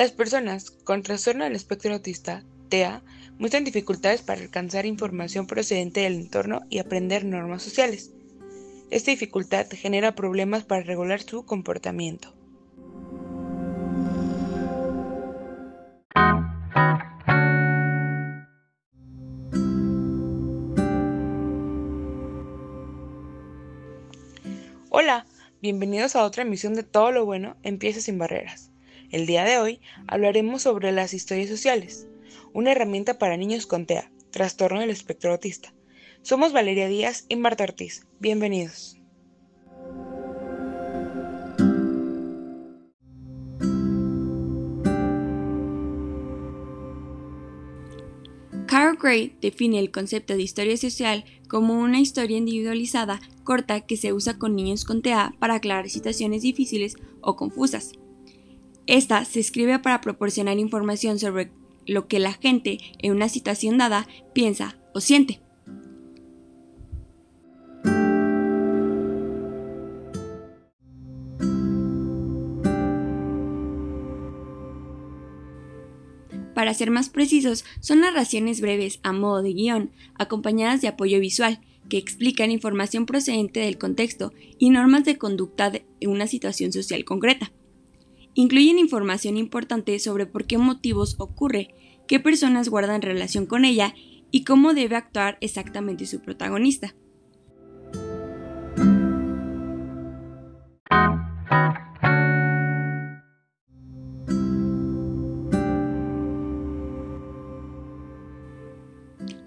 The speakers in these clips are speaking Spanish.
Las personas con trastorno del espectro autista, TEA, muestran dificultades para alcanzar información procedente del entorno y aprender normas sociales. Esta dificultad genera problemas para regular su comportamiento. Hola, bienvenidos a otra emisión de Todo lo bueno empieza sin barreras. El día de hoy hablaremos sobre las historias sociales, una herramienta para niños con TEA, trastorno del espectro autista. Somos Valeria Díaz y Marta Ortiz. Bienvenidos. Carl Gray define el concepto de historia social como una historia individualizada corta que se usa con niños con TEA para aclarar situaciones difíciles o confusas. Esta se escribe para proporcionar información sobre lo que la gente en una situación dada piensa o siente. Para ser más precisos, son narraciones breves a modo de guion, acompañadas de apoyo visual, que explican información procedente del contexto y normas de conducta de una situación social concreta. Incluyen información importante sobre por qué motivos ocurre, qué personas guardan relación con ella y cómo debe actuar exactamente su protagonista.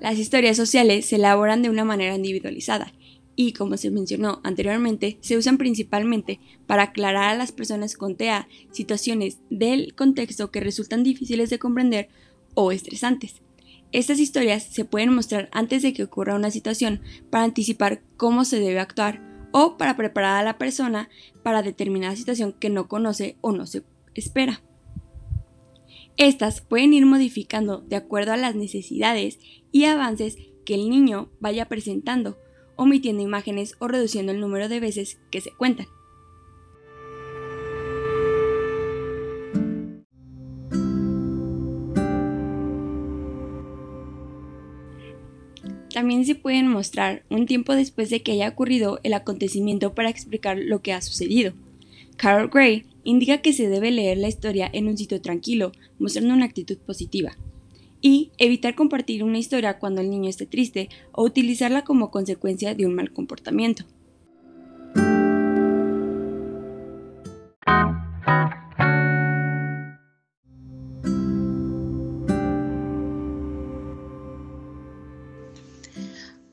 Las historias sociales se elaboran de una manera individualizada y, como se mencionó anteriormente, se usan principalmente para aclarar a las personas con TEA situaciones del contexto que resultan difíciles de comprender o estresantes. Estas historias se pueden mostrar antes de que ocurra una situación para anticipar cómo se debe actuar o para preparar a la persona para determinada situación que no conoce o no se espera. Estas pueden ir modificando de acuerdo a las necesidades y avances que el niño vaya presentando, omitiendo imágenes o reduciendo el número de veces que se cuentan. También se pueden mostrar un tiempo después de que haya ocurrido el acontecimiento para explicar lo que ha sucedido. Carol Gray indica que se debe leer la historia en un sitio tranquilo, mostrando una actitud positiva. Y evitar compartir una historia cuando el niño esté triste o utilizarla como consecuencia de un mal comportamiento.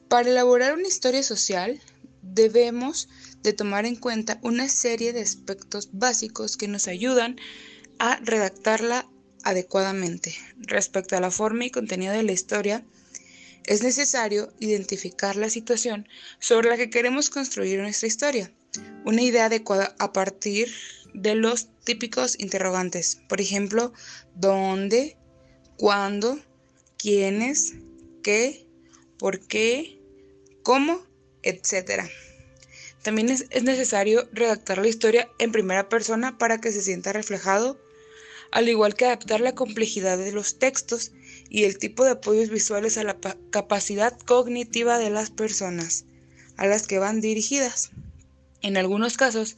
Para elaborar una historia social, debemos de tomar en cuenta una serie de aspectos básicos que nos ayudan a redactarla adecuadamente. Respecto a la forma y contenido de la historia, es necesario identificar la situación sobre la que queremos construir nuestra historia. Una idea adecuada a partir de los típicos interrogantes. Por ejemplo, ¿dónde? ¿Cuándo? ¿Quiénes? ¿Qué? ¿Por qué? ¿Cómo? Etcétera. También es, necesario redactar la historia en primera persona para que se sienta reflejado, al igual que adaptar la complejidad de los textos y el tipo de apoyos visuales a la capacidad cognitiva de las personas a las que van dirigidas. En algunos casos,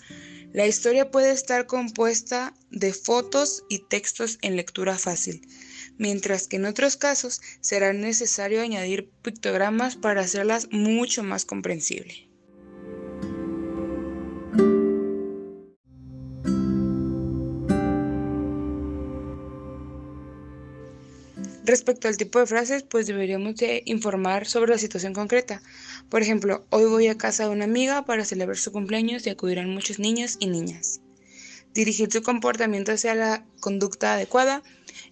la historia puede estar compuesta de fotos y textos en lectura fácil, mientras que en otros casos será necesario añadir pictogramas para hacerlas mucho más comprensible. Respecto al tipo de frases, pues deberíamos de informar sobre la situación concreta. Por ejemplo, hoy voy a casa de una amiga para celebrar su cumpleaños y acudirán muchos niños y niñas. Dirigir su comportamiento hacia la conducta adecuada.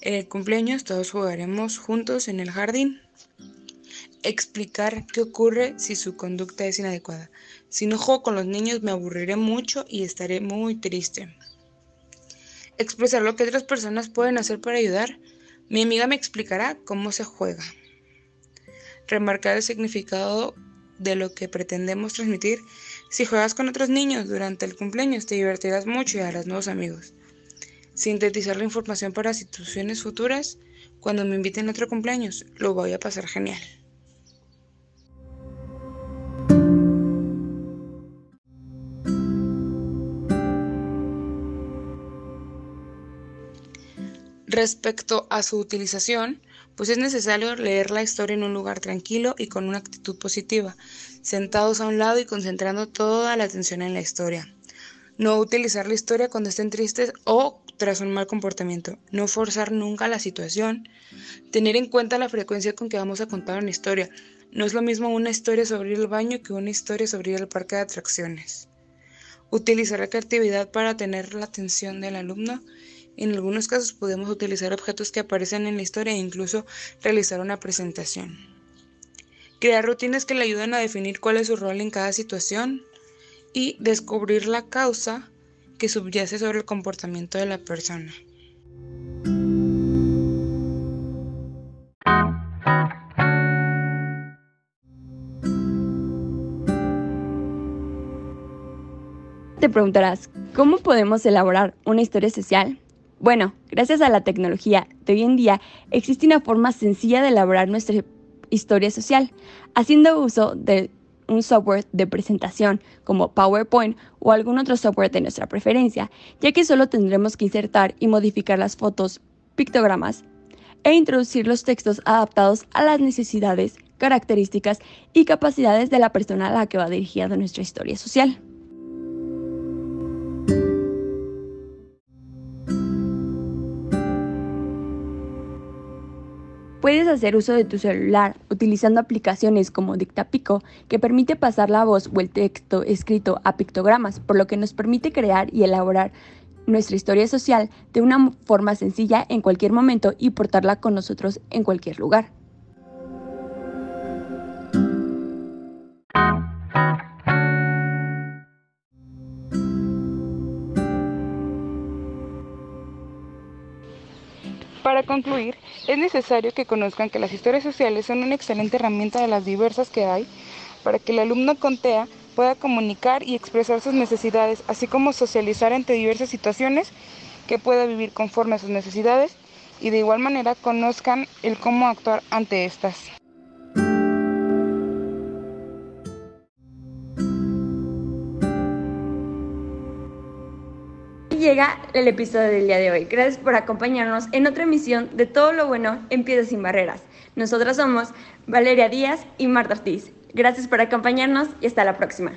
En el cumpleaños todos jugaremos juntos en el jardín. Explicar qué ocurre si su conducta es inadecuada. Si no juego con los niños me aburriré mucho y estaré muy triste. Expresar lo que otras personas pueden hacer para ayudar mi amiga me explicará cómo se juega. Remarcar el significado de lo que pretendemos transmitir. Si juegas con otros niños durante el cumpleaños te divertirás mucho y harás nuevos amigos. sintetizar la información para situaciones futuras. Cuando me inviten a otro cumpleaños, lo voy a pasar genial. Respecto a su utilización, pues es necesario leer la historia en un lugar tranquilo y con una actitud positiva, sentados a un lado y concentrando toda la atención en la historia. No utilizar la historia cuando estén tristes o tras un mal comportamiento. No forzar nunca la situación. Tener en cuenta la frecuencia con que vamos a contar una historia. No es lo mismo una historia sobre el baño que una historia sobre el parque de atracciones. Utilizar la creatividad para tener la atención del alumno en algunos casos podemos utilizar objetos que aparecen en la historia e incluso realizar una presentación. Crear rutinas que le ayuden a definir cuál es su rol en cada situación y descubrir la causa que subyace sobre el comportamiento de la persona. Te preguntarás, ¿cómo podemos elaborar una historia social? Bueno, gracias a la tecnología de hoy en día existe una forma sencilla de elaborar nuestra historia social, haciendo uso de un software de presentación como PowerPoint o algún otro software de nuestra preferencia, ya que solo tendremos que insertar y modificar las fotos, pictogramas e introducir los textos adaptados a las necesidades, características y capacidades de la persona a la que va dirigida nuestra historia social. Puedes hacer uso de tu celular utilizando aplicaciones como Dictapico, que permite pasar la voz o el texto escrito a pictogramas, por lo que nos permite crear y elaborar nuestra historia social de una forma sencilla en cualquier momento y portarla con nosotros en cualquier lugar. Para concluir, es necesario que conozcan que las historias sociales son una excelente herramienta de las diversas que hay para que el alumno con TEA pueda comunicar y expresar sus necesidades, así como socializar entre diversas situaciones que pueda vivir conforme a sus necesidades y de igual manera conozcan el cómo actuar ante estas. Llega el episodio del día de hoy. Gracias por acompañarnos en otra emisión de Todo lo bueno empieza sin barreras. Nosotras somos Valeria Díaz y Marta Ortiz. Gracias por acompañarnos y hasta la próxima.